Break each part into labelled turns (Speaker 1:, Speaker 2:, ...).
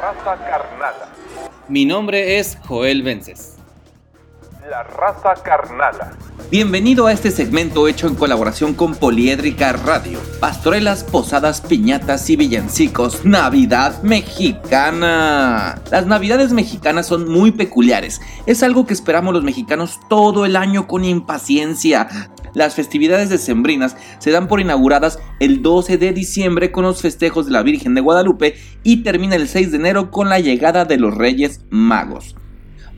Speaker 1: raza carnala.
Speaker 2: Mi nombre es Joel Vences.
Speaker 1: La raza carnala.
Speaker 2: Bienvenido a este segmento hecho en colaboración con Poliédrica Radio. Pastorelas, posadas, piñatas y villancicos. Navidad mexicana. Las navidades mexicanas son muy peculiares. Es algo que esperamos los mexicanos todo el año con impaciencia. Las festividades decembrinas se dan por inauguradas el 12 de diciembre con los festejos de la Virgen de Guadalupe y termina el 6 de enero con la llegada de los Reyes Magos.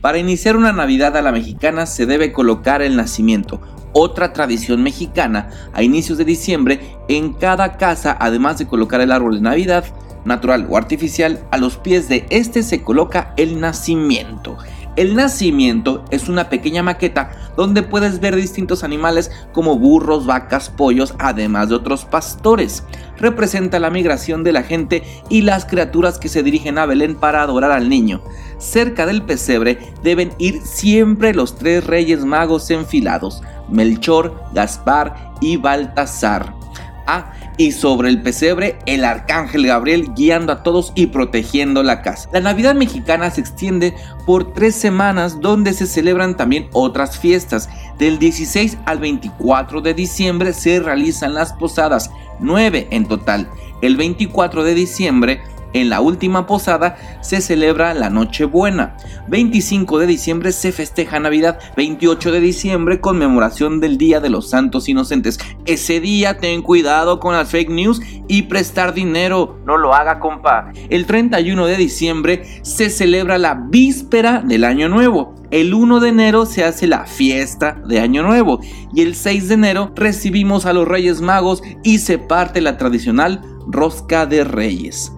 Speaker 2: Para iniciar una Navidad a la mexicana se debe colocar el nacimiento, otra tradición mexicana, a inicios de diciembre, en cada casa, además de colocar el árbol de Navidad, natural o artificial, a los pies de este se coloca el nacimiento. El nacimiento es una pequeña maqueta donde puedes ver distintos animales como burros, vacas, pollos, además de otros pastores. Representa la migración de la gente y las criaturas que se dirigen a Belén para adorar al niño. Cerca del pesebre deben ir siempre los tres reyes magos enfilados, Melchor, Gaspar y Baltasar. Ah, y sobre el pesebre el arcángel Gabriel guiando a todos y protegiendo la casa. La Navidad mexicana se extiende por tres semanas donde se celebran también otras fiestas. Del 16 al 24 de diciembre se realizan las posadas, nueve en total. El 24 de diciembre en la última posada se celebra la Nochebuena. 25 de diciembre se festeja Navidad. 28 de diciembre conmemoración del Día de los Santos Inocentes. Ese día ten cuidado con las fake news y prestar dinero. No lo haga, compa. El 31 de diciembre se celebra la víspera del Año Nuevo. El 1 de enero se hace la fiesta de Año Nuevo y el 6 de enero recibimos a los Reyes Magos y se parte la tradicional rosca de Reyes.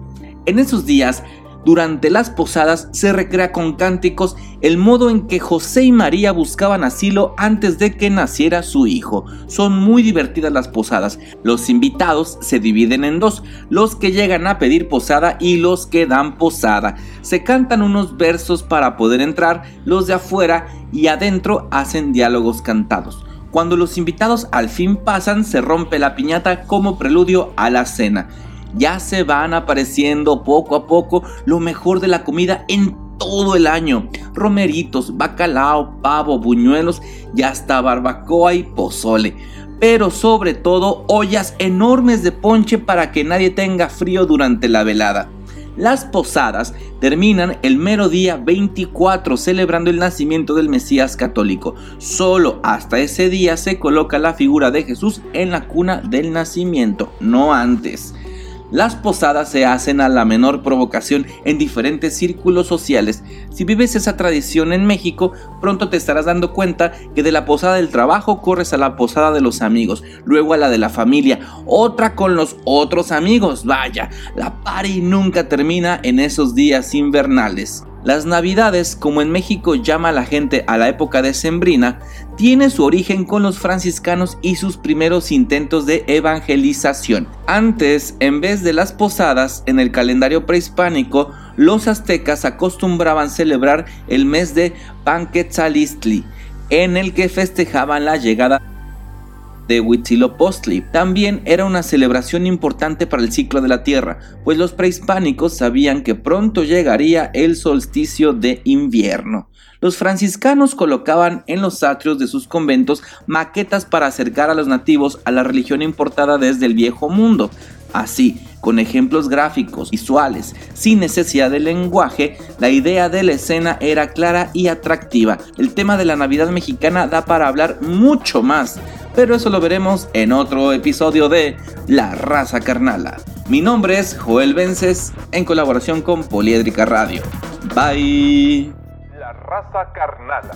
Speaker 2: En esos días, durante las posadas, se recrea con cánticos el modo en que José y María buscaban asilo antes de que naciera su hijo. Son muy divertidas las posadas. Los invitados se dividen en dos, los que llegan a pedir posada y los que dan posada. Se cantan unos versos para poder entrar, los de afuera y adentro hacen diálogos cantados. Cuando los invitados al fin pasan, se rompe la piñata como preludio a la cena ya se van apareciendo poco a poco lo mejor de la comida en todo el año. Romeritos, bacalao, pavo, buñuelos ya hasta barbacoa y pozole. Pero sobre todo ollas enormes de ponche para que nadie tenga frío durante la velada. Las posadas terminan el mero día 24 celebrando el nacimiento del Mesías católico. Solo hasta ese día se coloca la figura de Jesús en la cuna del nacimiento, no antes. Las posadas se hacen a la menor provocación en diferentes círculos sociales. Si vives esa tradición en México, pronto te estarás dando cuenta que de la posada del trabajo corres a la posada de los amigos, luego a la de la familia, otra con los otros amigos. Vaya, la party nunca termina en esos días invernales. Las navidades, como en México llama la gente a la época de Sembrina, tiene su origen con los franciscanos y sus primeros intentos de evangelización. Antes, en vez de las posadas, en el calendario prehispánico, los aztecas acostumbraban celebrar el mes de Panquetzalistli, en el que festejaban la llegada de Huitzilopochtli. También era una celebración importante para el ciclo de la Tierra, pues los prehispánicos sabían que pronto llegaría el solsticio de invierno. Los franciscanos colocaban en los atrios de sus conventos maquetas para acercar a los nativos a la religión importada desde el viejo mundo. Así, con ejemplos gráficos, visuales, sin necesidad de lenguaje, la idea de la escena era clara y atractiva. El tema de la Navidad mexicana da para hablar mucho más, pero eso lo veremos en otro episodio de La Raza Carnala. Mi nombre es Joel Vences en colaboración con Poliédrica Radio. Bye.
Speaker 1: La raza carnala.